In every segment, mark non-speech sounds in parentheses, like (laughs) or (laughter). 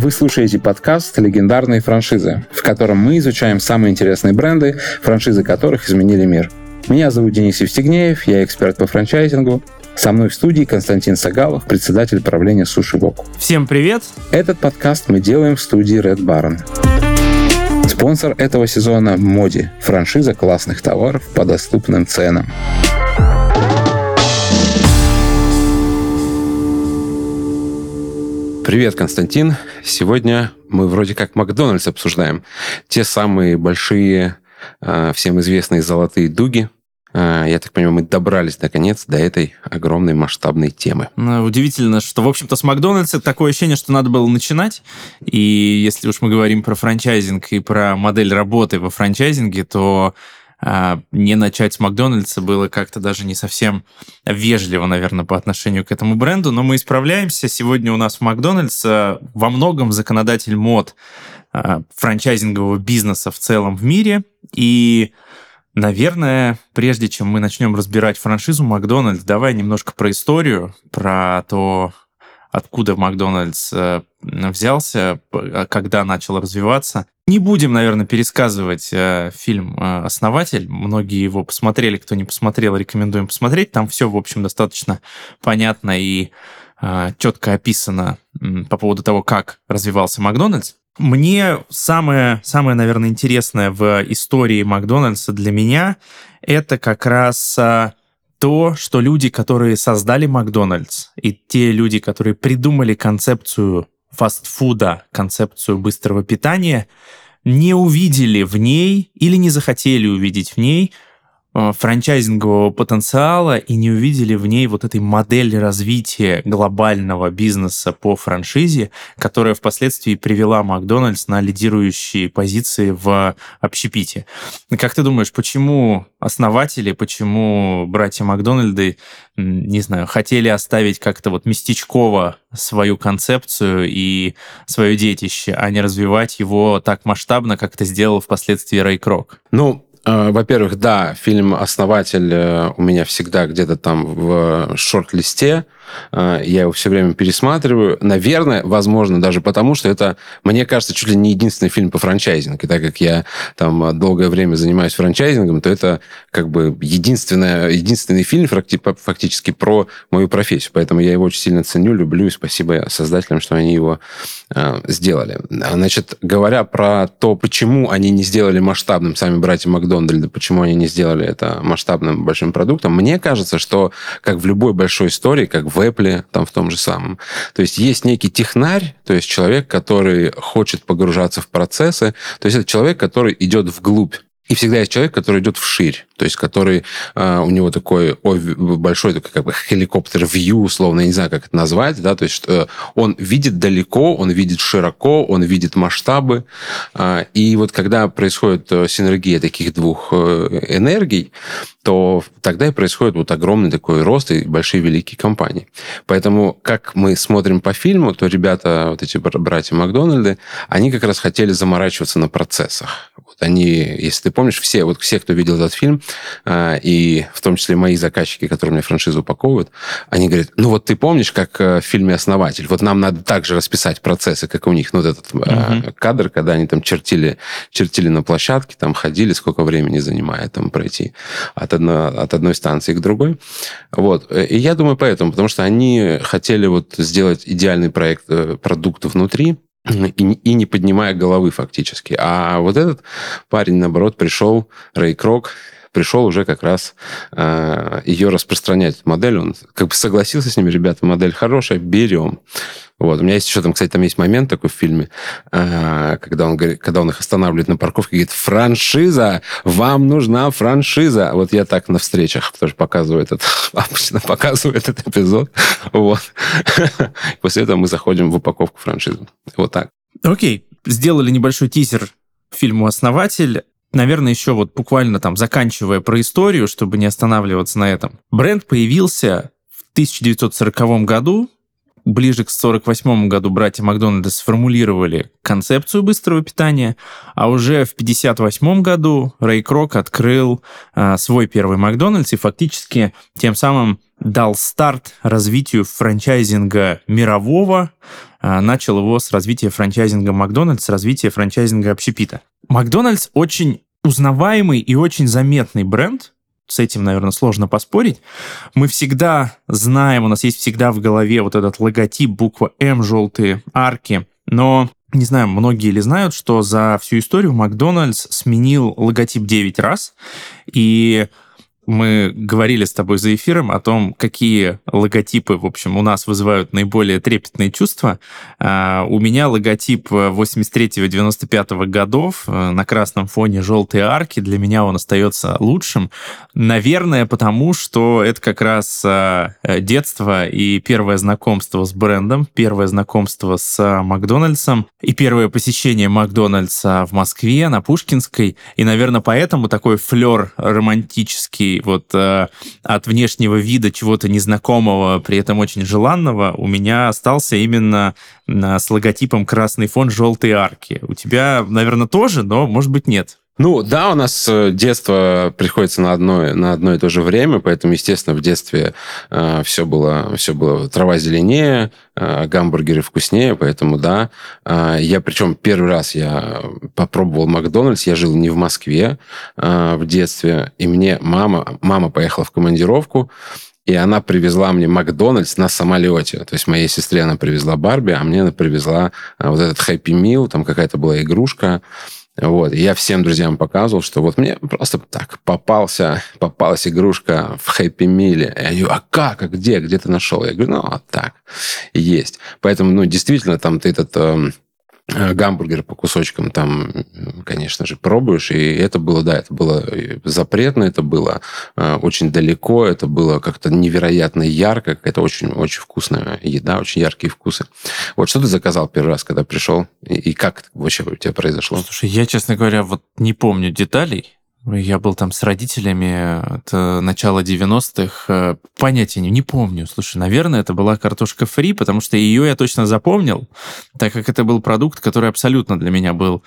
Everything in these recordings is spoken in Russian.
Вы слушаете подкаст «Легендарные франшизы», в котором мы изучаем самые интересные бренды, франшизы которых изменили мир. Меня зовут Денис Евстигнеев, я эксперт по франчайзингу. Со мной в студии Константин Сагалов, председатель правления Суши Вок. Всем привет! Этот подкаст мы делаем в студии Red Baron. Спонсор этого сезона – Моди, франшиза классных товаров по доступным ценам. Привет, Константин. Сегодня мы вроде как Макдональдс обсуждаем. Те самые большие, а, всем известные золотые дуги. А, я так понимаю, мы добрались наконец до этой огромной масштабной темы. Ну, удивительно, что, в общем-то, с Макдональдса такое ощущение, что надо было начинать. И если уж мы говорим про франчайзинг и про модель работы во франчайзинге, то не начать с Макдональдса было как-то даже не совсем вежливо, наверное, по отношению к этому бренду, но мы исправляемся. Сегодня у нас в Макдональдс а, во многом законодатель мод а, франчайзингового бизнеса в целом в мире. И, наверное, прежде чем мы начнем разбирать франшизу Макдональдс, давай немножко про историю, про то, откуда Макдональдс э, взялся, когда начал развиваться. Не будем, наверное, пересказывать э, фильм э, «Основатель». Многие его посмотрели. Кто не посмотрел, рекомендуем посмотреть. Там все, в общем, достаточно понятно и четко описано по поводу того, как развивался Макдональдс. Мне самое, самое, наверное, интересное в истории Макдональдса для меня это как раз э, то, что люди, которые создали Макдональдс, и те люди, которые придумали концепцию фастфуда, концепцию быстрого питания, не увидели в ней или не захотели увидеть в ней франчайзингового потенциала и не увидели в ней вот этой модели развития глобального бизнеса по франшизе, которая впоследствии привела Макдональдс на лидирующие позиции в общепите. Как ты думаешь, почему основатели, почему братья Макдональды, не знаю, хотели оставить как-то вот местечково свою концепцию и свое детище, а не развивать его так масштабно, как это сделал впоследствии Рэй Крок? Ну, Э, во-первых, да, фильм «Основатель» э, у меня всегда где-то там в шорт-листе. Э, я его все время пересматриваю. Наверное, возможно, даже потому, что это, мне кажется, чуть ли не единственный фильм по франчайзингу. И так как я там долгое время занимаюсь франчайзингом, то это как бы единственное, единственный фильм фактически про мою профессию. Поэтому я его очень сильно ценю, люблю, и спасибо создателям, что они его э, сделали. Значит, говоря про то, почему они не сделали масштабным сами братья Макдональда, почему они не сделали это масштабным большим продуктом, мне кажется, что как в любой большой истории, как в в Apple, там в том же самом. То есть есть некий технарь, то есть человек, который хочет погружаться в процессы, то есть это человек, который идет вглубь и всегда есть человек, который идет вширь, то есть который э, у него такой большой такой как бы хеликоптер вью, условно, я не знаю, как это назвать, да, то есть э, он видит далеко, он видит широко, он видит масштабы, э, и вот когда происходит э, синергия таких двух э, энергий, то тогда и происходит вот огромный такой рост и большие великие компании. Поэтому, как мы смотрим по фильму, то ребята, вот эти братья Макдональды, они как раз хотели заморачиваться на процессах. Вот они, если ты помнишь, все, вот все, кто видел этот фильм, а, и в том числе мои заказчики, которые мне франшизу упаковывают, они говорят, ну вот ты помнишь, как э, в фильме «Основатель», вот нам надо также расписать процессы, как у них, ну вот этот uh-huh. кадр, когда они там чертили, чертили на площадке, там ходили, сколько времени занимает там пройти от, одно, от одной станции к другой. Вот. И я думаю поэтому, потому что они хотели вот сделать идеальный проект, э, продукт внутри, и, и не поднимая головы фактически. А вот этот парень, наоборот, пришел, Рэй Крок, пришел уже как раз э, ее распространять, модель. Он как бы согласился с ними, ребята, модель хорошая, берем. Вот. У меня есть еще там, кстати, там есть момент такой в фильме, э, когда он, когда он их останавливает на парковке, говорит, франшиза, вам нужна франшиза. Вот я так на встречах тоже показываю этот, (laughs) обычно показываю этот эпизод. Вот. (laughs) После этого мы заходим в упаковку франшизы. Вот так. Окей, сделали небольшой тизер фильму «Основатель». Наверное, еще вот буквально там заканчивая про историю, чтобы не останавливаться на этом. Бренд появился в 1940 году, ближе к 48 году братья Макдональда сформулировали концепцию быстрого питания, а уже в 58 году Рэй Крок открыл а, свой первый Макдональдс и фактически тем самым дал старт развитию франчайзинга мирового, начал его с развития франчайзинга Макдональдс, развития франчайзинга общепита. Макдональдс очень узнаваемый и очень заметный бренд, с этим, наверное, сложно поспорить. Мы всегда знаем, у нас есть всегда в голове вот этот логотип, буква М, желтые арки, но не знаю, многие ли знают, что за всю историю Макдональдс сменил логотип 9 раз, и мы говорили с тобой за эфиром о том, какие логотипы, в общем, у нас вызывают наиболее трепетные чувства. А, у меня логотип 83-95 годов э, на красном фоне желтой арки. Для меня он остается лучшим. Наверное, потому что это как раз а, детство и первое знакомство с брендом, первое знакомство с Макдональдсом и первое посещение Макдональдса в Москве на Пушкинской. И, наверное, поэтому такой флер романтический вот э, от внешнего вида чего-то незнакомого, при этом очень желанного, у меня остался именно э, с логотипом красный фон желтой арки. У тебя, наверное, тоже, но, может быть, нет. Ну, да, у нас э, детство приходится на одно, на одно и то же время, поэтому, естественно, в детстве э, все, было, все было трава зеленее, э, гамбургеры вкуснее, поэтому, да. Э, я, причем, первый раз я попробовал Макдональдс, я жил не в Москве э, в детстве, и мне мама, мама поехала в командировку, и она привезла мне Макдональдс на самолете. То есть моей сестре она привезла Барби, а мне она привезла э, вот этот Happy Meal, там какая-то была игрушка. Вот. И я всем друзьям показывал, что вот мне просто так попался, попалась игрушка в Хэппи Миле. Я говорю, а как, а где, где ты нашел? Я говорю, ну, вот так, есть. Поэтому, ну, действительно, там ты этот эм, гамбургер по кусочкам там, конечно же, пробуешь. И это было, да, это было запретно, это было э, очень далеко, это было как-то невероятно ярко, какая-то очень-очень вкусная еда, очень яркие вкусы. Вот что ты заказал первый раз, когда пришел? И, и как вообще у тебя произошло? Слушай, я, честно говоря, вот не помню деталей. Я был там с родителями, это начало 90-х, э, понятия не, не помню. Слушай, наверное, это была картошка фри, потому что ее я точно запомнил, так как это был продукт, который абсолютно для меня был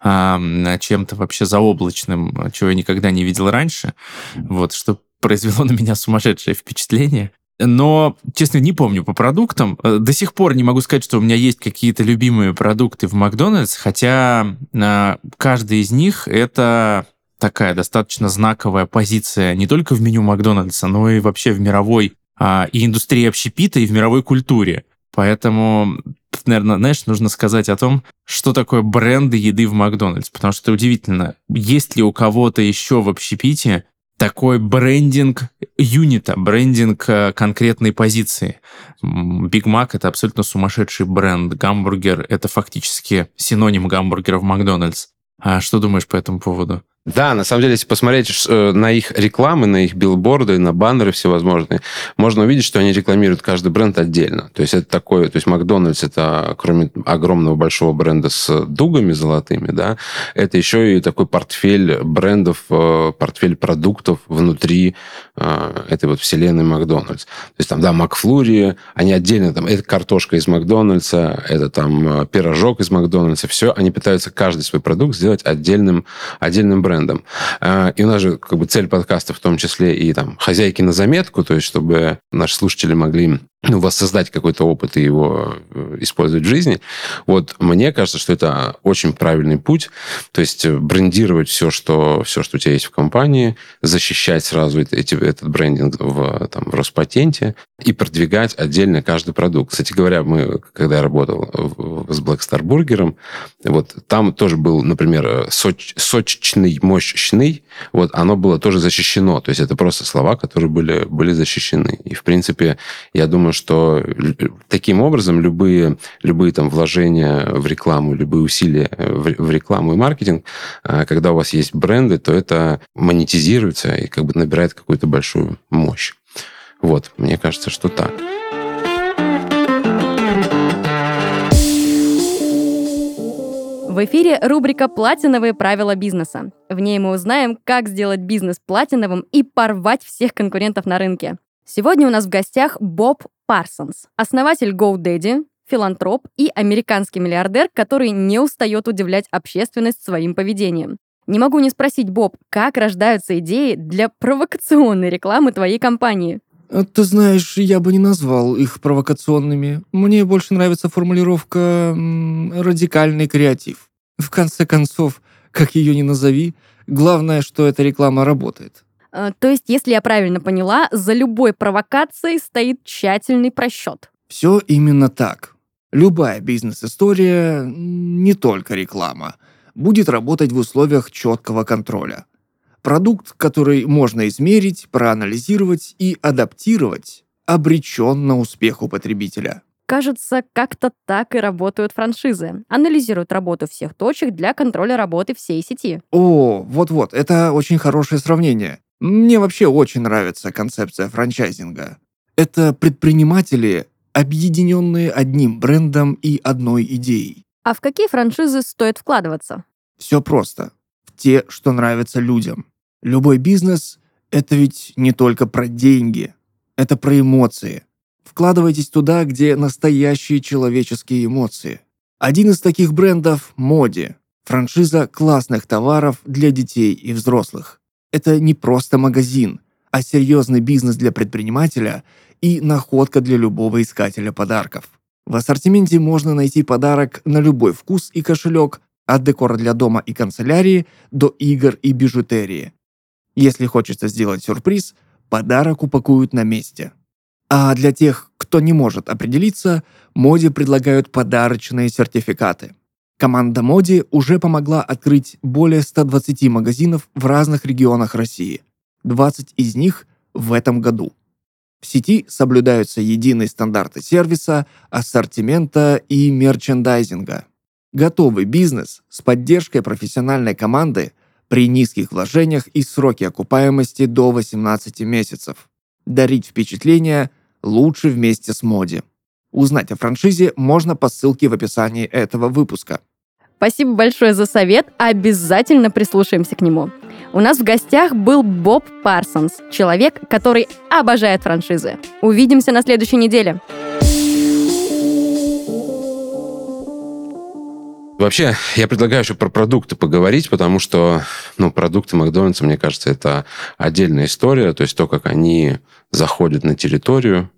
а, чем-то вообще заоблачным, чего я никогда не видел раньше, вот, что произвело на меня сумасшедшее впечатление. Но, честно, не помню по продуктам. Э, до сих пор не могу сказать, что у меня есть какие-то любимые продукты в Макдональдс, хотя а, каждый из них это такая достаточно знаковая позиция не только в меню Макдональдса, но и вообще в мировой а, и индустрии общепита, и в мировой культуре. Поэтому, наверное, знаешь, нужно сказать о том, что такое бренды еды в Макдональдс. Потому что удивительно, есть ли у кого-то еще в общепите такой брендинг юнита, брендинг э, конкретной позиции. Биг Мак — это абсолютно сумасшедший бренд. Гамбургер — это фактически синоним гамбургера в Макдональдс. А что думаешь по этому поводу? Да, на самом деле, если посмотреть э, на их рекламы, на их билборды, на баннеры всевозможные, можно увидеть, что они рекламируют каждый бренд отдельно. То есть это такое, то есть Макдональдс это кроме огромного большого бренда с дугами золотыми, да, это еще и такой портфель брендов, э, портфель продуктов внутри э, этой вот вселенной Макдональдс. То есть там, да, Макфлури, они отдельно, там, это картошка из Макдональдса, это там пирожок из Макдональдса, все, они пытаются каждый свой продукт сделать отдельным, отдельным брендом брендом. А, и у нас же как бы цель подкаста в том числе и там хозяйки на заметку, то есть чтобы наши слушатели могли ну, воссоздать какой-то опыт и его э, использовать в жизни. Вот мне кажется, что это очень правильный путь. То есть э, брендировать все, что, все, что у тебя есть в компании, защищать сразу эти, этот брендинг в, там, в Роспатенте и продвигать отдельно каждый продукт. Кстати говоря, мы, когда я работал с Black Star Burger, вот там тоже был, например, соч, сочечный, мощный, вот оно было тоже защищено. То есть это просто слова, которые были, были защищены. И, в принципе, я думаю, что таким образом любые, любые там вложения в рекламу, любые усилия в, в рекламу и маркетинг, а, когда у вас есть бренды, то это монетизируется и как бы набирает какую-то большую мощь. Вот, мне кажется, что так. В эфире рубрика «Платиновые правила бизнеса». В ней мы узнаем, как сделать бизнес платиновым и порвать всех конкурентов на рынке. Сегодня у нас в гостях Боб Парсонс, основатель GoDaddy, филантроп и американский миллиардер, который не устает удивлять общественность своим поведением. Не могу не спросить, Боб, как рождаются идеи для провокационной рекламы твоей компании? А Ты знаешь, я бы не назвал их провокационными. Мне больше нравится формулировка «радикальный креатив». В конце концов, как ее ни назови, главное, что эта реклама работает. Э, То есть, если я правильно поняла, за любой провокацией стоит тщательный просчет. Все именно так. Любая бизнес-история, не только реклама, будет работать в условиях четкого контроля. Продукт, который можно измерить, проанализировать и адаптировать, обречен на успех у потребителя. Кажется, как-то так и работают франшизы. Анализируют работу всех точек для контроля работы всей сети. О, вот-вот, это очень хорошее сравнение. Мне вообще очень нравится концепция франчайзинга. Это предприниматели, объединенные одним брендом и одной идеей. А в какие франшизы стоит вкладываться? Все просто. Те, что нравятся людям. Любой бизнес – это ведь не только про деньги. Это про эмоции. Вкладывайтесь туда, где настоящие человеческие эмоции. Один из таких брендов – Моди. Франшиза классных товаров для детей и взрослых. Это не просто магазин, а серьезный бизнес для предпринимателя и находка для любого искателя подарков. В ассортименте можно найти подарок на любой вкус и кошелек, от декора для дома и канцелярии до игр и бижутерии. Если хочется сделать сюрприз, подарок упакуют на месте. А для тех, кто не может определиться, Моди предлагают подарочные сертификаты. Команда Моди уже помогла открыть более 120 магазинов в разных регионах России. 20 из них в этом году. В сети соблюдаются единые стандарты сервиса, ассортимента и мерчендайзинга. Готовый бизнес с поддержкой профессиональной команды при низких вложениях и сроке окупаемости до 18 месяцев. Дарить впечатление лучше вместе с Моди. Узнать о франшизе можно по ссылке в описании этого выпуска. Спасибо большое за совет, обязательно прислушаемся к нему. У нас в гостях был Боб Парсонс, человек, который обожает франшизы. Увидимся на следующей неделе. Вообще, я предлагаю еще про продукты поговорить, потому что, ну, продукты Макдональдса, мне кажется, это отдельная история, то есть то, как они заходят на территорию.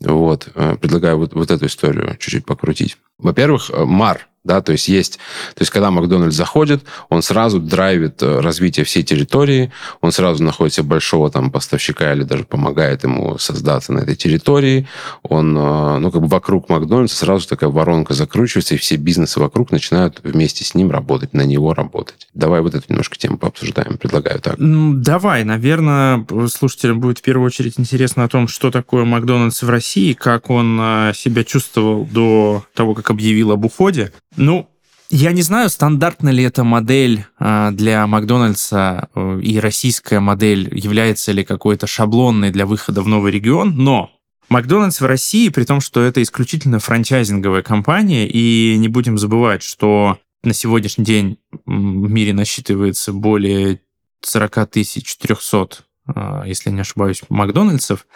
Вот, э, предлагаю вот, вот эту историю чуть-чуть покрутить. Во-первых, э, МАР, да, то есть есть, то есть когда Макдональдс заходит, он сразу драйвит э, развитие всей территории, он сразу находит себе большого там поставщика или даже помогает ему создаться на этой территории, он, ну, как бы вокруг Макдональдса сразу такая воронка закручивается, и все бизнесы вокруг начинают вместе с ним работать, на него работать. Давай вот эту немножко тему пообсуждаем, предлагаю так. Ну, давай, наверное, слушателям будет в первую очередь интересно о том, что такое Макдональдс в России, как он э, себя чувствовал до того, как объявил об уходе. Ну, я не знаю, стандартна ли эта модель э, для Макдональдса э, и российская модель является ли какой-то шаблонной для выхода в новый регион, но Макдональдс в России, при том, что это исключительно франчайзинговая компания, и не будем забывать, что на сегодняшний день в мире насчитывается более 40 400, э, если не ошибаюсь, Макдональдсов,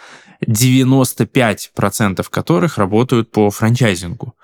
95% которых работают по франчайзингу.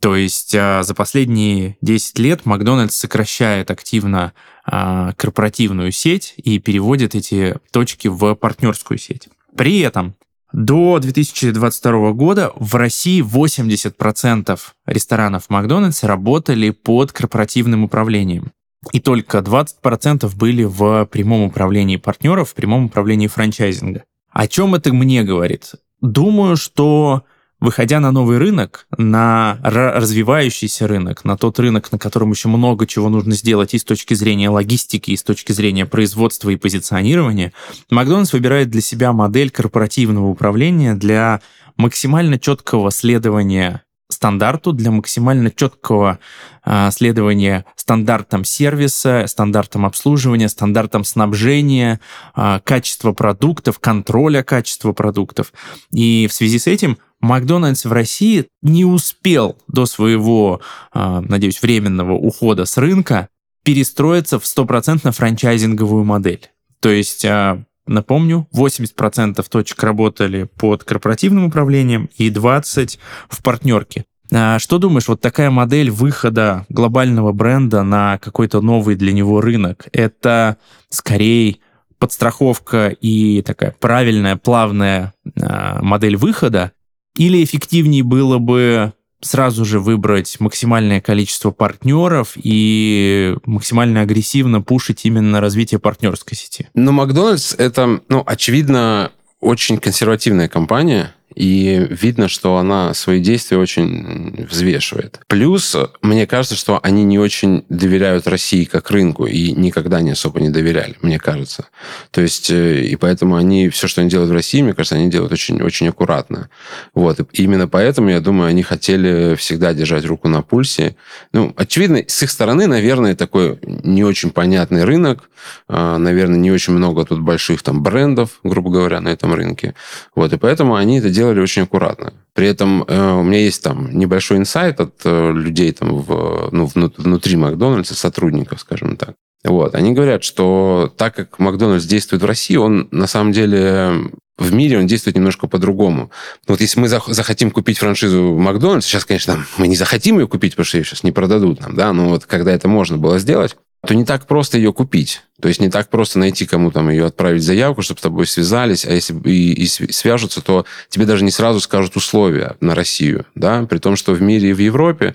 То есть а, за последние 10 лет Макдональдс сокращает активно а, корпоративную сеть и переводит эти точки в партнерскую сеть. При этом до 2022 года в России 80% ресторанов Макдональдс работали под корпоративным управлением. И только 20% были в прямом управлении партнеров, в прямом управлении франчайзинга. О чем это мне говорит? Думаю, что выходя на новый рынок, на развивающийся рынок, на тот рынок, на котором еще много чего нужно сделать и с точки зрения логистики, и с точки зрения производства и позиционирования, Макдональдс выбирает для себя модель корпоративного управления для максимально четкого следования стандарту, для максимально четкого э, следования стандартам сервиса, стандартам обслуживания, стандартам снабжения, э, качества продуктов, контроля качества продуктов. И в связи с этим Макдональдс в России не успел до своего, э, надеюсь, временного ухода с рынка перестроиться в стопроцентно франчайзинговую модель. То есть э, Напомню, 80% точек работали под корпоративным управлением и 20% в партнерке. А что думаешь, вот такая модель выхода глобального бренда на какой-то новый для него рынок, это скорее подстраховка и такая правильная, плавная э, модель выхода, или эффективнее было бы сразу же выбрать максимальное количество партнеров и максимально агрессивно пушить именно развитие партнерской сети? Но Макдональдс это, ну, очевидно, очень консервативная компания, и видно, что она свои действия очень взвешивает. Плюс, мне кажется, что они не очень доверяют России как рынку и никогда не особо не доверяли, мне кажется. То есть, э, и поэтому они, все, что они делают в России, мне кажется, они делают очень, очень аккуратно. Вот. И именно поэтому, я думаю, они хотели всегда держать руку на пульсе. Ну, очевидно, с их стороны, наверное, такой не очень понятный рынок, а, наверное, не очень много тут больших там брендов, грубо говоря, на этом рынке. Вот. И поэтому они это делают делали очень аккуратно. При этом э, у меня есть там небольшой инсайт от э, людей там в, ну, внутри Макдональдса, сотрудников, скажем так. Вот. Они говорят, что так как Макдональдс действует в России, он на самом деле в мире он действует немножко по-другому. Вот если мы захотим купить франшизу Макдональдс, сейчас, конечно, мы не захотим ее купить, потому что ее сейчас не продадут нам, да, но вот когда это можно было сделать, то не так просто ее купить. То есть не так просто найти кому там ее отправить заявку, чтобы с тобой связались, а если и, и свяжутся, то тебе даже не сразу скажут условия на Россию, да, при том, что в мире и в Европе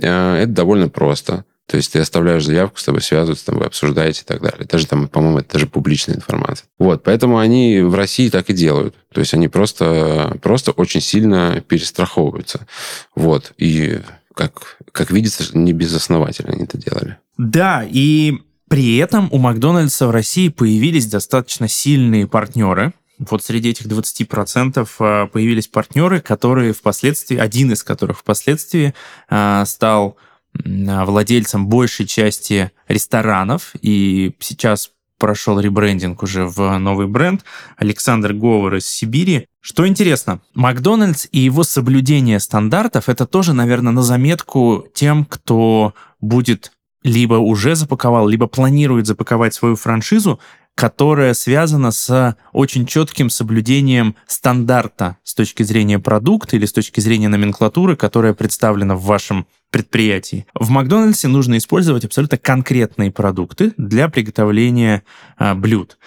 э, это довольно просто. То есть ты оставляешь заявку, с тобой связываются, там вы обсуждаете и так далее. Даже там, по-моему, это даже публичная информация. Вот, поэтому они в России так и делают. То есть они просто, просто очень сильно перестраховываются. Вот, и как, как видится, не безосновательно они это делали. Да, и при этом у Макдональдса в России появились достаточно сильные партнеры. Вот среди этих 20% а, появились партнеры, которые впоследствии, один из которых впоследствии а, стал владельцем большей части ресторанов, и сейчас прошел ребрендинг уже в новый бренд, Александр Говор из Сибири. Что интересно, Макдональдс и его соблюдение стандартов, это тоже, наверное, на заметку тем, кто будет либо уже запаковал, либо планирует запаковать свою франшизу, которая связана с очень четким соблюдением стандарта с точки зрения продукта или с точки зрения номенклатуры, которая представлена в вашем предприятии. В Макдональдсе нужно использовать абсолютно конкретные продукты для приготовления а, блюд.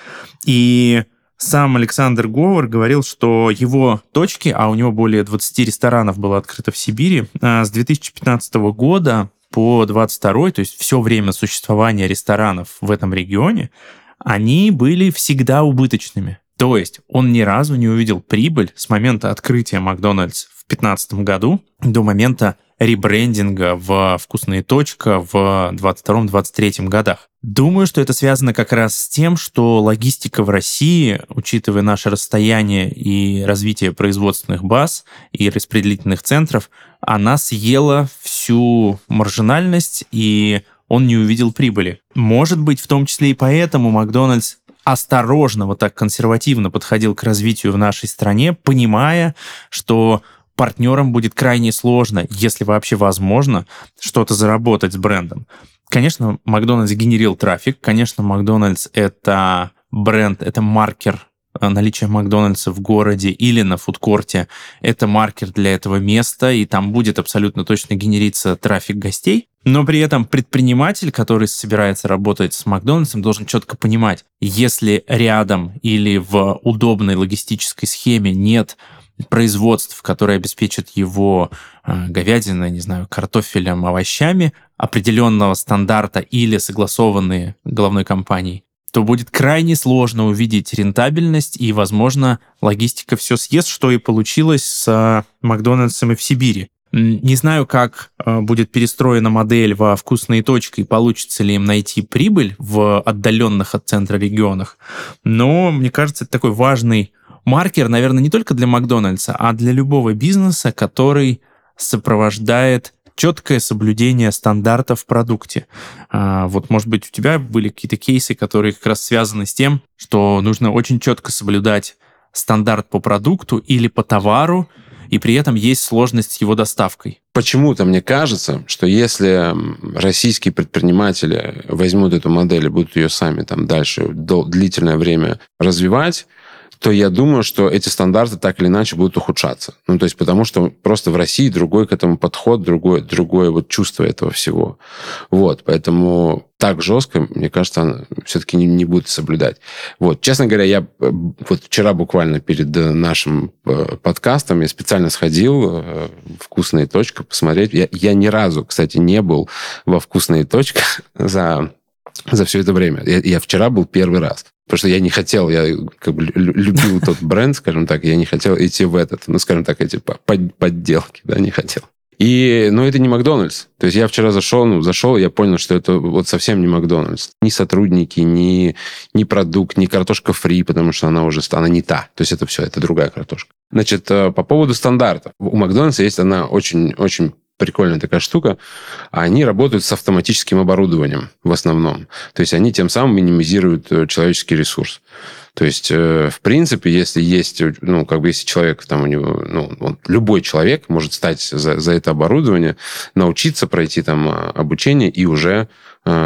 И сам Александр Говор говорил, что его точки, а у него более 20 ресторанов было открыто в Сибири, а, с 2015 года по 22 то есть все время существования ресторанов в этом регионе, они были всегда убыточными. То есть он ни разу не увидел прибыль с момента открытия Макдональдс в 2015 году до момента ребрендинга в «Вкусная точка» в 22-23 годах. Думаю, что это связано как раз с тем, что логистика в России, учитывая наше расстояние и развитие производственных баз и распределительных центров, она съела всю маржинальность, и он не увидел прибыли. Может быть, в том числе и поэтому Макдональдс осторожно, вот так консервативно подходил к развитию в нашей стране, понимая, что партнерам будет крайне сложно, если вообще возможно, что-то заработать с брендом. Конечно, Макдональдс генерил трафик, конечно, Макдональдс — это бренд, это маркер э, наличия Макдональдса в городе или на фудкорте — это маркер для этого места, и там будет абсолютно точно генериться трафик гостей. Но при этом предприниматель, который собирается работать с Макдональдсом, должен четко понимать, если рядом или в удобной логистической схеме нет производств, которые обеспечат его э, говядиной, не знаю, картофелем, овощами определенного стандарта или согласованные головной компанией, то будет крайне сложно увидеть рентабельность и, возможно, логистика все съест, что и получилось с Макдональдсом и в Сибири. Не знаю, как э, будет перестроена модель во вкусные точки и получится ли им найти прибыль в отдаленных от центра регионах, но мне кажется, это такой важный маркер, наверное, не только для Макдональдса, а для любого бизнеса, который сопровождает четкое соблюдение стандартов в продукте. А, вот, может быть, у тебя были какие-то кейсы, которые как раз связаны с тем, что нужно очень четко соблюдать стандарт по продукту или по товару, и при этом есть сложность с его доставкой. Почему-то мне кажется, что если российские предприниматели возьмут эту модель и будут ее сами там дальше длительное время развивать, то я думаю, что эти стандарты так или иначе будут ухудшаться. Ну, то есть потому что просто в России другой к этому подход, другое, другое вот чувство этого всего. Вот, поэтому так жестко, мне кажется, все-таки не, не будет соблюдать. Вот, честно говоря, я э, вот вчера буквально перед э, нашим э, подкастом я специально сходил в «Вкусная точка» посмотреть. Я, я ни разу, кстати, не был во «Вкусной точке» (laughs) за за все это время. Я, я вчера был первый раз. Потому что я не хотел, я как бы любил тот бренд, скажем так, я не хотел идти в этот, ну, скажем так, эти подделки, да, не хотел. И, ну, это не Макдональдс. То есть я вчера зашел, ну, зашел, я понял, что это вот совсем не Макдональдс. Ни сотрудники, ни, ни продукт, ни картошка фри, потому что она уже, она не та. То есть это все, это другая картошка. Значит, э, по поводу стандартов. У Макдональдса есть она очень, очень прикольная такая штука. Они работают с автоматическим оборудованием в основном. То есть они тем самым минимизируют э, человеческий ресурс. То есть, э, в принципе, если есть, ну, как бы, если человек там у него, ну, он, любой человек может стать за, за это оборудование, научиться пройти там а, обучение и уже а,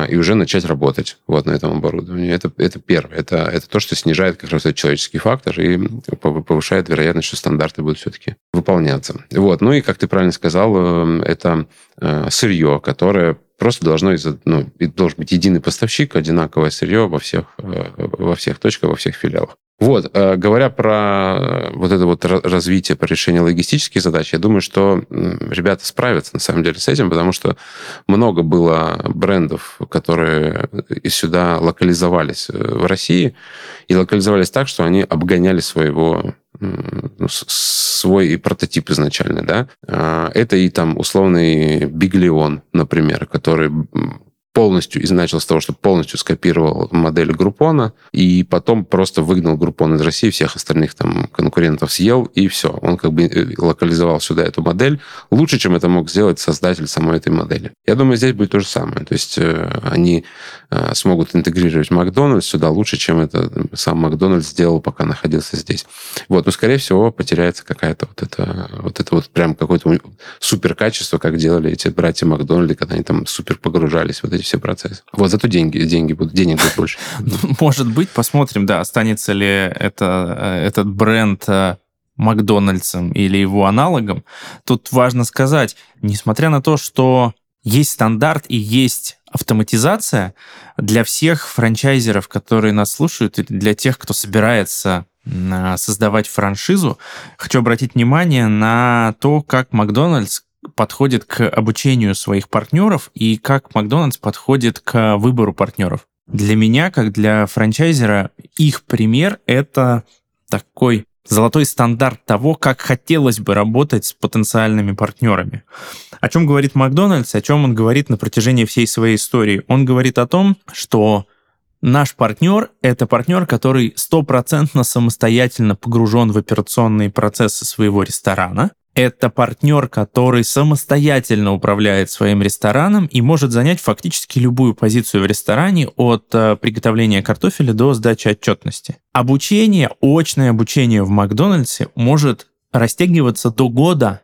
и уже начать работать вот на этом оборудовании. Это, это первое. Это, это то, что снижает как раз этот человеческий фактор и повышает вероятность, что стандарты будут все-таки выполняться. Вот. Ну и, как ты правильно сказал, э, это э, сырье, которое просто должно ну, должен быть единый поставщик, одинаковое сырье во всех, э, во всех точках, во всех филиалах. Вот, э, говоря про э, вот это вот развитие, про решение логистических задач, я думаю, что ребята справятся на самом деле с этим, потому что много было брендов, которые и сюда локализовались в России, и локализовались так, что они обгоняли своего ну, свой прототип изначально, да. Это и там условный Биглион, например, который полностью, и начал с того, что полностью скопировал модель Группона, и потом просто выгнал Группон из России, всех остальных там конкурентов съел, и все. Он как бы э, локализовал сюда эту модель лучше, чем это мог сделать создатель самой этой модели. Я думаю, здесь будет то же самое. То есть э, они э, смогут интегрировать Макдональдс сюда лучше, чем это сам Макдональдс сделал, пока находился здесь. Вот, но, скорее всего, потеряется какая-то вот это, вот это вот прям какое-то супер качество, как делали эти братья Макдональды, когда они там супер погружались вот эти все процессы. Вот зато деньги, деньги будут, денег будет больше. (laughs) Может быть, посмотрим, да, останется ли это, э, этот бренд э, Макдональдсом или его аналогом. Тут важно сказать, несмотря на то, что есть стандарт и есть автоматизация для всех франчайзеров, которые нас слушают, и для тех, кто собирается э, создавать франшизу, хочу обратить внимание на то, как Макдональдс подходит к обучению своих партнеров и как Макдональдс подходит к выбору партнеров. Для меня, как для франчайзера, их пример — это такой золотой стандарт того, как хотелось бы работать с потенциальными партнерами. О чем говорит Макдональдс, о чем он говорит на протяжении всей своей истории? Он говорит о том, что наш партнер — это партнер, который стопроцентно самостоятельно погружен в операционные процессы своего ресторана, это партнер, который самостоятельно управляет своим рестораном и может занять фактически любую позицию в ресторане от э, приготовления картофеля до сдачи отчетности. Обучение, очное обучение в Макдональдсе может растягиваться до года,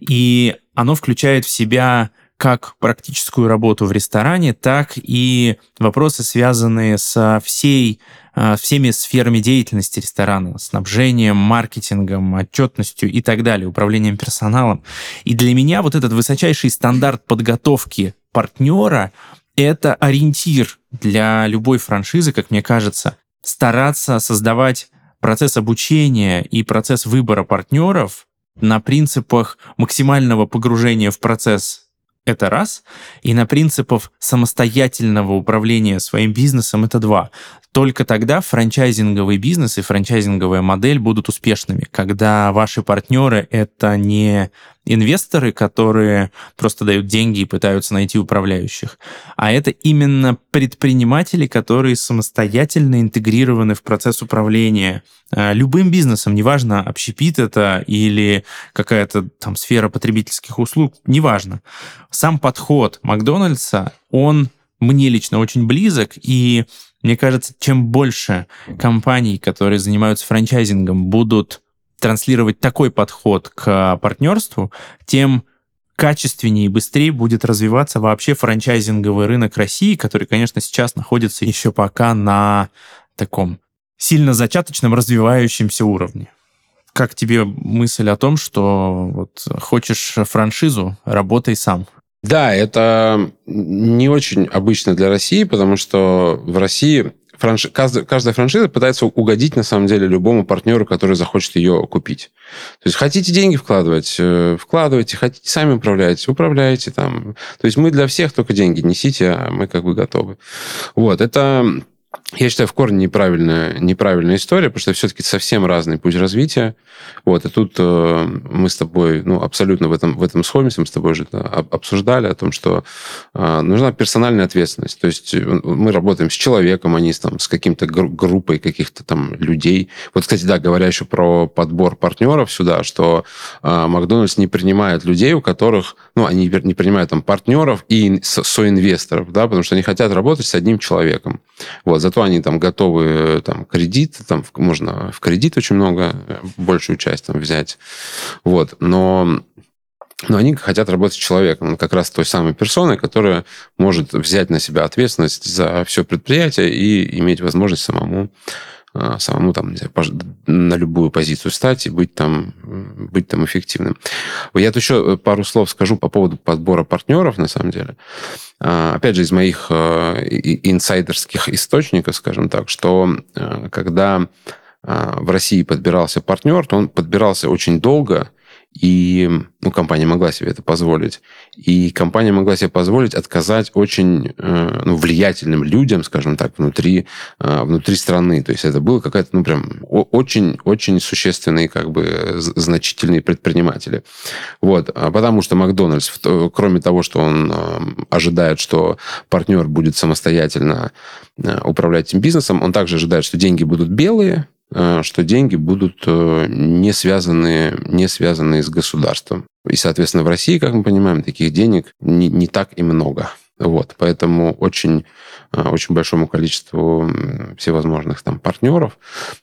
и оно включает в себя как практическую работу в ресторане, так и вопросы, связанные со всей а, всеми сферами деятельности ресторана, снабжением, маркетингом, отчетностью и так далее, управлением персоналом. И для меня вот этот высочайший стандарт подготовки партнера — это ориентир для любой франшизы, как мне кажется, стараться создавать процесс обучения и процесс выбора партнеров на принципах максимального погружения в процесс это раз. И на принципов самостоятельного управления своим бизнесом это два. Только тогда франчайзинговый бизнес и франчайзинговая модель будут успешными, когда ваши партнеры — это не инвесторы, которые просто дают деньги и пытаются найти управляющих, а это именно предприниматели, которые самостоятельно интегрированы в процесс управления э, любым бизнесом, неважно, общепит это или какая-то там сфера потребительских услуг, неважно. Сам подход Макдональдса, он мне лично очень близок, и мне кажется, чем больше компаний, которые занимаются франчайзингом, будут транслировать такой подход к партнерству, тем качественнее и быстрее будет развиваться вообще франчайзинговый рынок России, который, конечно, сейчас находится еще пока на таком сильно зачаточном развивающемся уровне. Как тебе мысль о том, что вот хочешь франшизу, работай сам? Да, это не очень обычно для России, потому что в России франш... каждая, франшиза пытается угодить, на самом деле, любому партнеру, который захочет ее купить. То есть, хотите деньги вкладывать, э, вкладывайте, хотите сами управлять, управляйте там. То есть, мы для всех только деньги несите, а мы как бы готовы. Вот, это я считаю, в корне неправильная, неправильная история, потому что все-таки совсем разный путь развития. Вот, и тут э, мы с тобой ну, абсолютно в этом, в этом сходимся, мы с тобой уже это обсуждали, о том, что э, нужна персональная ответственность. То есть э, мы работаем с человеком, а не с, там, с каким-то группой каких-то там людей. Вот, кстати, да, говоря еще про подбор партнеров сюда, что э, Макдональдс не принимает людей, у которых, ну, они не принимают там партнеров и соинвесторов, да, потому что они хотят работать с одним человеком. Вот, зато они там готовы там кредит, там можно в кредит очень много, большую часть там взять. Вот, но но они хотят работать с человеком, как раз той самой персоной, которая может взять на себя ответственность за все предприятие и иметь возможность самому самому там, не знаю, на любую позицию стать и быть там, быть там эффективным. Я тут еще пару слов скажу по поводу подбора партнеров, на самом деле. А, опять же, из моих а, инсайдерских источников, скажем так, что когда в России подбирался партнер, то он подбирался очень долго, и ну, компания могла себе это позволить. И компания могла себе позволить отказать очень э, ну, влиятельным людям, скажем так, внутри, э, внутри страны. То есть это было какая-то, ну, прям очень-очень существенные, как бы, значительные предприниматели. Вот. А потому что Макдональдс, кроме того, что он э, ожидает, что партнер будет самостоятельно управлять этим бизнесом, он также ожидает, что деньги будут белые, Э, что деньги будут э, не связаны, не связаны с государством. И, соответственно, в России, как мы понимаем, таких денег не, не так и много. Вот, поэтому очень, э, очень большому количеству всевозможных там партнеров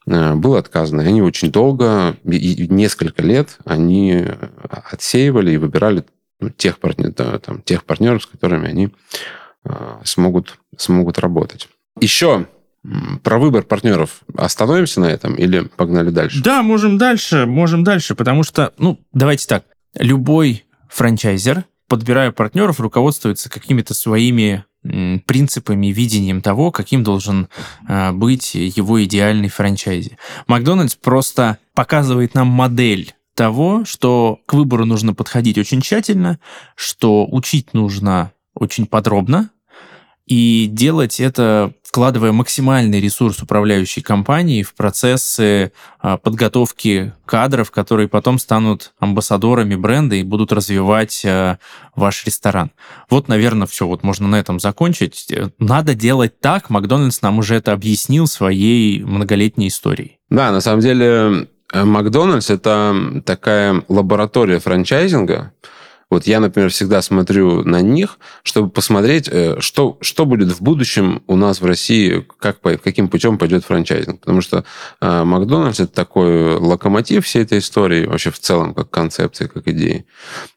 было отказано. И они очень долго, несколько лет, они отсеивали и выбирали ну, тех, партнер, там, тех партнеров, с которыми они смогут, смогут работать. Еще про выбор партнеров остановимся на этом или погнали дальше? Да, можем дальше, можем дальше, потому что, ну, давайте так, любой франчайзер, подбирая партнеров, руководствуется какими-то своими принципами, видением того, каким должен э, быть его идеальный франчайзи. Макдональдс просто показывает нам модель того, что к выбору нужно подходить очень тщательно, что учить нужно очень подробно, и делать это, вкладывая максимальный ресурс управляющей компании в процессы а, подготовки кадров, которые потом станут амбассадорами бренда и будут развивать а, ваш ресторан. Вот, наверное, все. Вот можно на этом закончить. Надо делать так. Макдональдс нам уже это объяснил своей многолетней историей. Да, на самом деле Макдональдс это такая лаборатория франчайзинга, вот я, например, всегда смотрю на них, чтобы посмотреть, э, что, что будет в будущем у нас в России, как, каким путем пойдет франчайзинг. Потому что э, Макдональдс это такой локомотив всей этой истории, вообще в целом, как концепции, как идеи.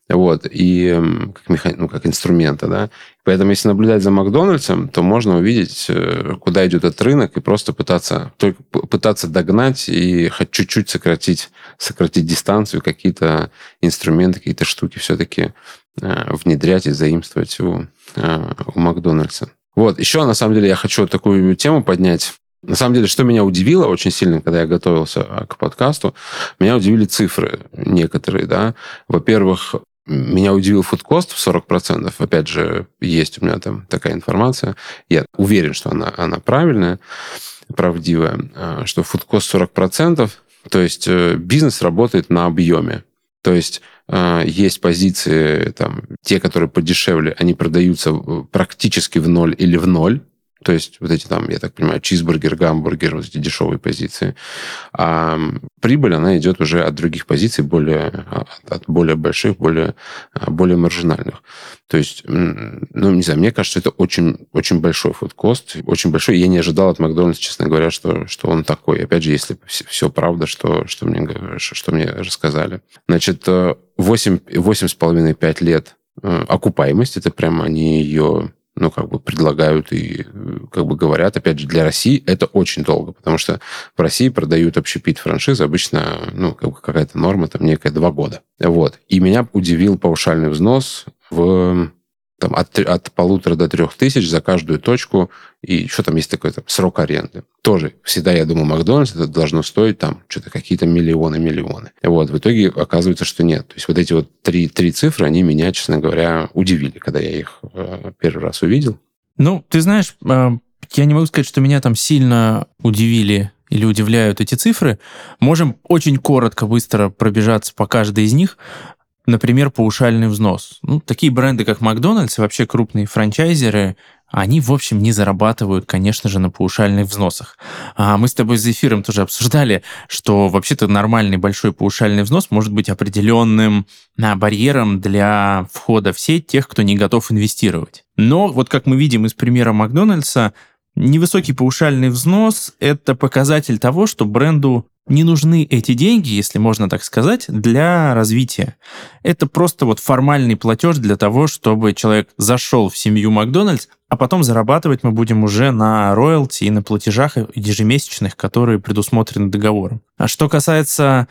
Вот, и как, механ... ну, как инструмента, да. Поэтому, если наблюдать за Макдональдсом, то можно увидеть, э, куда идет этот рынок, и просто пытаться, только пытаться догнать и хоть чуть-чуть сократить, сократить дистанцию, какие-то инструменты, какие-то штуки все-таки э, внедрять и заимствовать у, э, у Макдональдса. Вот, еще, на самом деле, я хочу такую тему поднять. На самом деле, что меня удивило очень сильно, когда я готовился к подкасту, меня удивили цифры некоторые, да. Во-первых, меня удивил фудкост в 40%. Опять же, есть у меня там такая информация. Я уверен, что она, она правильная, правдивая, а, что фудкост 40%. То есть э, бизнес работает на объеме. То есть а, есть позиции, там, те, которые подешевле, они продаются практически в ноль или в ноль. То есть вот эти там, я так понимаю, чизбургер, гамбургер, вот эти дешевые позиции. А прибыль, она идет уже от других позиций, более, от более больших, более, более маржинальных. То есть, ну, не знаю, мне кажется, это очень, очень большой фудкост, очень большой. Я не ожидал от Макдональдса, честно говоря, что, что он такой. Опять же, если все правда, что, что, мне, что мне рассказали. Значит, 8, 8,5-5 лет э, окупаемость, это прямо они ее ну, как бы предлагают и как бы говорят. Опять же, для России это очень долго, потому что в России продают общепит франшизы обычно, ну, как бы какая-то норма, там, некая два года. Вот. И меня удивил паушальный взнос в там, от, от полутора до трех тысяч за каждую точку, и еще там есть такой там, срок аренды. Тоже всегда я думал, Макдональдс это должно стоить там что-то какие-то миллионы-миллионы. Вот, в итоге оказывается, что нет. То есть вот эти вот три, три цифры, они меня, честно говоря, удивили, когда я их э, первый раз увидел. Ну, ты знаешь, э, я не могу сказать, что меня там сильно удивили или удивляют эти цифры. Можем очень коротко, быстро пробежаться по каждой из них. Например, паушальный взнос. Ну, такие бренды, как Макдональдс вообще крупные франчайзеры, они, в общем, не зарабатывают, конечно же, на паушальных взносах. А мы с тобой за эфиром тоже обсуждали, что вообще-то нормальный большой паушальный взнос может быть определенным а, барьером для входа в сеть тех, кто не готов инвестировать. Но вот как мы видим из примера Макдональдса, невысокий паушальный взнос – это показатель того, что бренду не нужны эти деньги, если можно так сказать, для развития. Это просто вот формальный платеж для того, чтобы человек зашел в семью Макдональдс, а потом зарабатывать мы будем уже на роялти и на платежах ежемесячных, которые предусмотрены договором. А что касается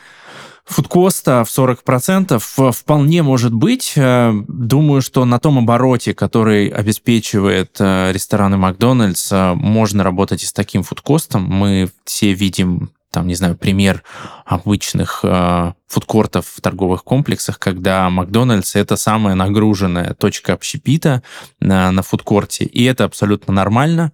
фудкоста в 40% вполне может быть. Э, думаю, что на том обороте, который обеспечивает э, рестораны Макдональдс, можно работать и с таким фудкостом. Мы все видим там, не знаю, пример обычных э, фудкортов в торговых комплексах, когда Макдональдс это самая нагруженная точка общепита на, на фудкорте, и это абсолютно нормально.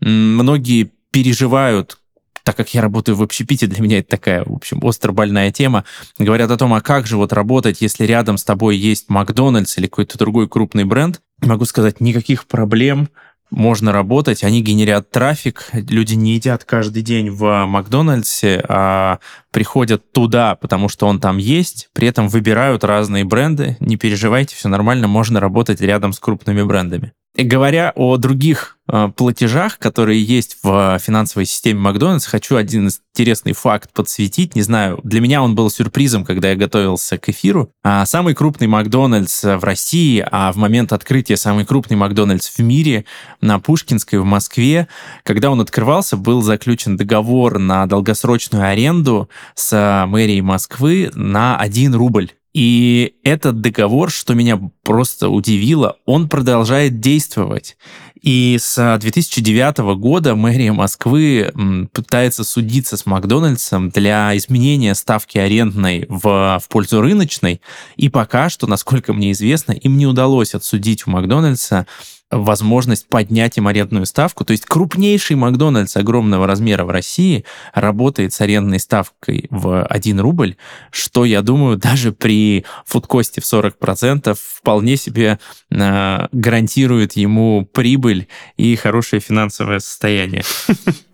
Многие переживают, так как я работаю в общепите, для меня это такая, в общем, остро больная тема, говорят о том, а как же вот работать, если рядом с тобой есть Макдональдс или какой-то другой крупный бренд. Могу сказать, никаких проблем, можно работать, они генерят трафик, люди не едят каждый день в Макдональдсе, а приходят туда, потому что он там есть, при этом выбирают разные бренды. Не переживайте, все нормально, можно работать рядом с крупными брендами. И говоря о других э, платежах, которые есть в финансовой системе Макдональдс, хочу один интересный факт подсветить. Не знаю, для меня он был сюрпризом, когда я готовился к эфиру. А самый крупный Макдональдс в России, а в момент открытия самый крупный Макдональдс в мире на Пушкинской в Москве, когда он открывался, был заключен договор на долгосрочную аренду с мэрией Москвы на 1 рубль. И этот договор, что меня просто удивило, он продолжает действовать. И с 2009 года мэрия Москвы пытается судиться с Макдональдсом для изменения ставки арендной в, в пользу рыночной. И пока что, насколько мне известно, им не удалось отсудить у Макдональдса возможность поднять им арендную ставку. То есть крупнейший Макдональдс огромного размера в России работает с арендной ставкой в 1 рубль, что, я думаю, даже при фудкосте в 40% вполне себе э, гарантирует ему прибыль и хорошее финансовое состояние. (laughs)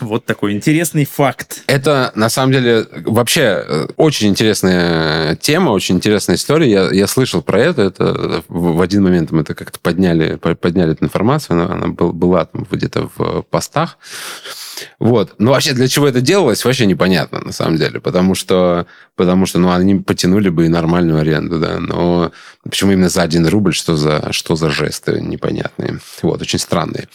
Вот такой интересный факт. Это, на самом деле, вообще э, очень интересная тема, очень интересная история. Я, я слышал про это. Это в один момент мы это как-то подняли, подняли эту информацию. Она, она был, была там где-то в постах. Вот. Но вообще для чего это делалось, вообще непонятно, на самом деле. Потому что, потому что ну, они потянули бы и нормальную аренду, да. Но почему именно за один рубль? Что за, что за жесты непонятные? Вот, очень странные.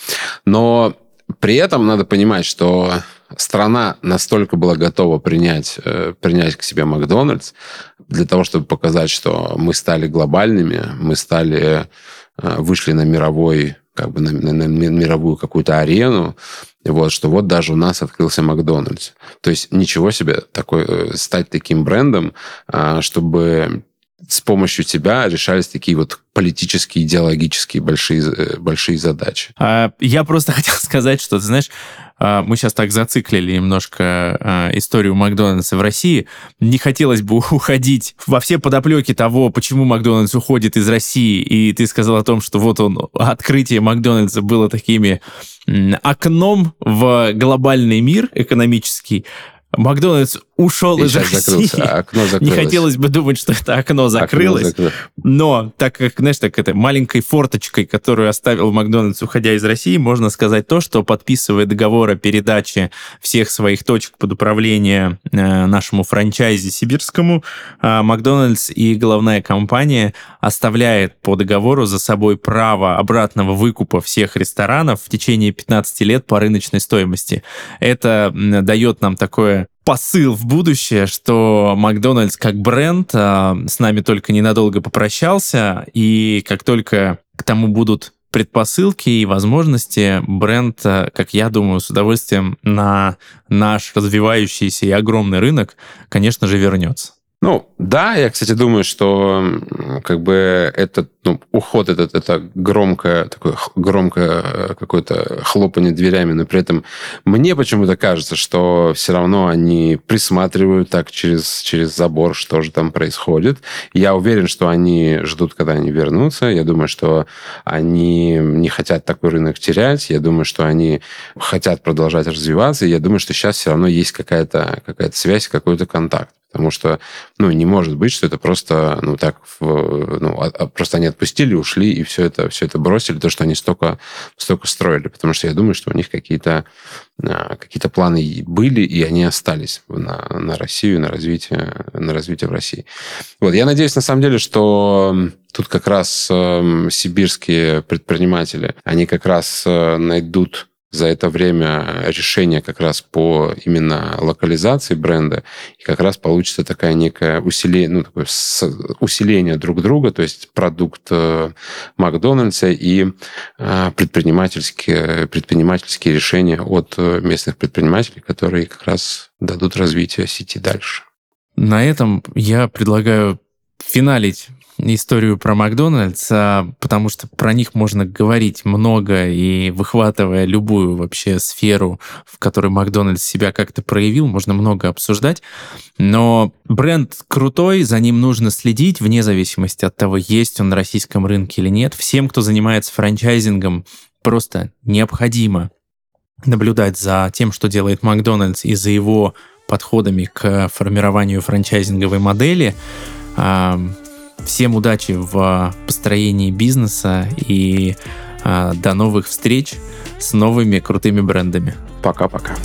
Но при этом надо понимать, что страна настолько была готова принять, э, принять к себе Макдональдс для того, чтобы показать, что мы стали глобальными, мы стали, э, вышли на мировой как бы на, на, на мировую какую-то арену, вот, что вот даже у нас открылся Макдональдс. То есть ничего себе такой, э, стать таким брендом, чтобы с помощью тебя решались такие вот политические, идеологические большие, э, большие задачи. А, я просто (laughs) хотел сказать, что, ты знаешь, а, мы сейчас так зациклили немножко а, историю Макдональдса в России. Не хотелось бы (laughs) уходить во все подоплеки того, почему Макдональдс уходит из России. И ты сказал о том, что вот он, открытие Макдональдса было такими окном в глобальный мир экономический. Макдональдс ушел И из России. закрылся, а окно (laughs) Не закрылось. хотелось бы думать, что это окно Окно закрылось. закрылось. Но так как, знаешь, так это маленькой форточкой, которую оставил Макдональдс, уходя из России, можно сказать то, что подписывая договор о передаче всех своих точек под управление э, нашему франчайзе сибирскому, э, Макдональдс и головная компания оставляет по договору за собой право обратного выкупа всех ресторанов в течение 15 лет по рыночной стоимости. Это дает нам такое посыл в будущее, что Макдональдс как бренд а, с нами только ненадолго попрощался, и как только к тому будут предпосылки и возможности, бренд, а, как я думаю, с удовольствием на наш развивающийся и огромный рынок, конечно же, вернется. Ну, да, я, кстати, думаю, что как бы этот ну, уход, этот, это громкое, такое громкое э, какое-то хлопание дверями, но при этом мне почему-то кажется, что все равно они присматривают так через, через забор, что же там происходит. Я уверен, что они ждут, когда они вернутся. Я думаю, что они не хотят такой рынок терять. Я думаю, что они хотят продолжать развиваться. Я думаю, что сейчас все равно есть какая-то какая связь, какой-то контакт. Потому что, ну, не может быть, что это просто, ну, так, ну, а- а просто они отпустили, ушли, и все это, все это бросили, то, что они столько, столько строили. Потому что я думаю, что у них какие-то а, какие-то планы были, и они остались на, на Россию, на развитие, на развитие в России. Вот, я надеюсь, на самом деле, что тут как раз эм, сибирские предприниматели, они как раз э, найдут за это время решение как раз по именно локализации бренда, и как раз получится такая некая усиление, ну, такое усиление друг друга, то есть продукт э, Макдональдса и э, предпринимательские, предпринимательские решения от э, местных предпринимателей, которые как раз дадут развитие сети дальше. На этом я предлагаю финалить историю про Макдональдс, потому что про них можно говорить много и выхватывая любую вообще сферу, в которой Макдональдс себя как-то проявил, можно много обсуждать. Но бренд крутой, за ним нужно следить вне зависимости от того, есть он на российском рынке или нет. Всем, кто занимается франчайзингом, просто необходимо наблюдать за тем, что делает Макдональдс и за его подходами к формированию франчайзинговой модели. А, Всем удачи в построении бизнеса и а, до новых встреч с новыми крутыми брендами. Пока-пока.